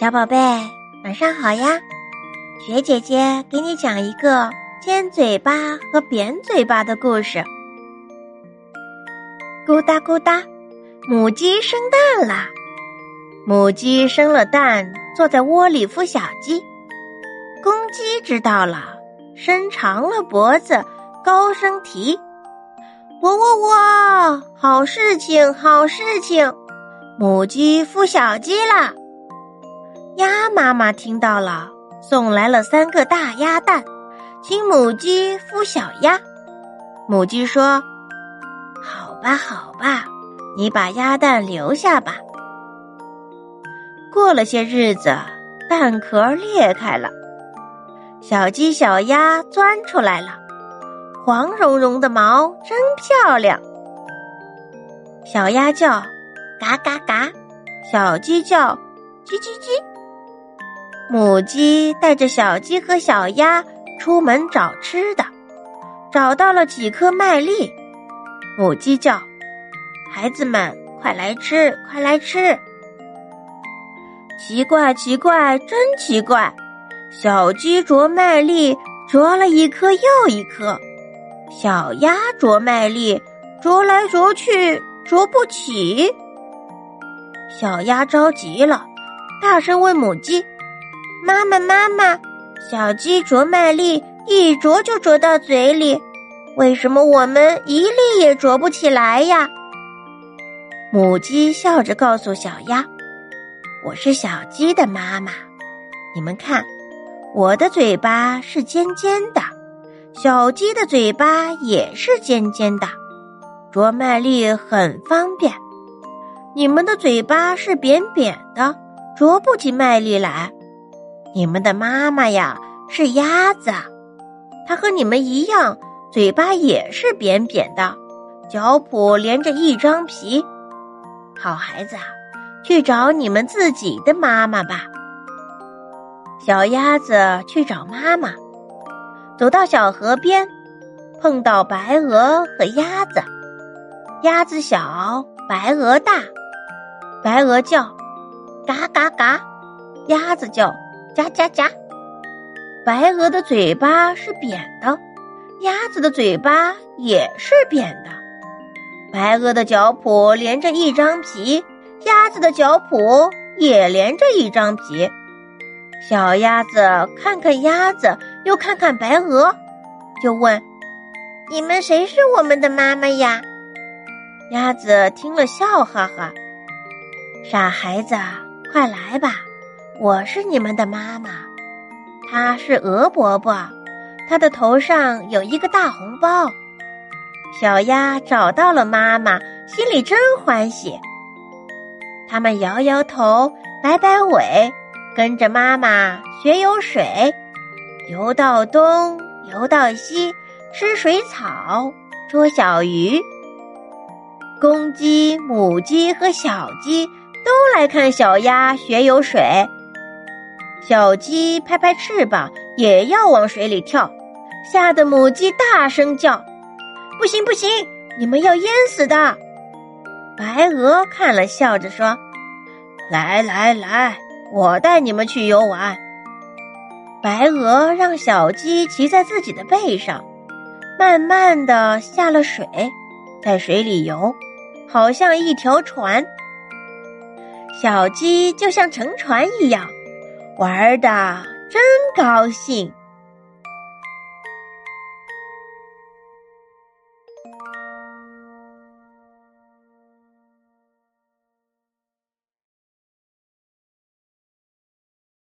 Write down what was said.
小宝贝，晚上好呀！雪姐姐给你讲一个尖嘴巴和扁嘴巴的故事。咕哒咕哒，母鸡生蛋啦！母鸡生了蛋，坐在窝里孵小鸡。公鸡知道了，伸长了脖子，高声啼：“喔喔喔！好事情，好事情！母鸡孵小鸡啦！”鸭妈妈听到了，送来了三个大鸭蛋，请母鸡孵小鸭。母鸡说：“好吧，好吧，你把鸭蛋留下吧。”过了些日子，蛋壳裂开了，小鸡、小鸭钻出来了，黄茸茸的毛真漂亮。小鸭叫“嘎嘎嘎”，小鸡叫“叽叽叽”。母鸡带着小鸡和小鸭出门找吃的，找到了几颗麦粒。母鸡叫：“孩子们，快来吃，快来吃！”奇怪，奇怪，真奇怪！小鸡啄麦粒，啄了一颗又一颗；小鸭啄麦粒，啄来啄去，啄不起。小鸭着急了，大声问母鸡。妈妈，妈妈，小鸡啄麦粒，一啄就啄到嘴里，为什么我们一粒也啄不起来呀？母鸡笑着告诉小鸭：“我是小鸡的妈妈，你们看，我的嘴巴是尖尖的，小鸡的嘴巴也是尖尖的，啄麦粒很方便。你们的嘴巴是扁扁的，啄不起麦粒来。”你们的妈妈呀是鸭子，它和你们一样，嘴巴也是扁扁的，脚蹼连着一张皮。好孩子，去找你们自己的妈妈吧。小鸭子去找妈妈，走到小河边，碰到白鹅和鸭子。鸭子小，白鹅大。白鹅叫，嘎嘎嘎；鸭子叫。夹夹夹，白鹅的嘴巴是扁的，鸭子的嘴巴也是扁的。白鹅的脚蹼连着一张皮，鸭子的脚蹼也连着一张皮。小鸭子看看鸭子，又看看白鹅，就问：“你们谁是我们的妈妈呀？”鸭子听了笑哈哈：“傻孩子，快来吧。”我是你们的妈妈，她是鹅伯伯，她的头上有一个大红包。小鸭找到了妈妈，心里真欢喜。他们摇摇头，摆摆尾，跟着妈妈学游水，游到东，游到西，吃水草，捉小鱼。公鸡、母鸡和小鸡都来看小鸭学游水。小鸡拍拍翅膀，也要往水里跳，吓得母鸡大声叫：“不行不行，你们要淹死的！”白鹅看了，笑着说：“来来来，我带你们去游玩。”白鹅让小鸡骑在自己的背上，慢慢的下了水，在水里游，好像一条船。小鸡就像乘船一样。玩的真高兴。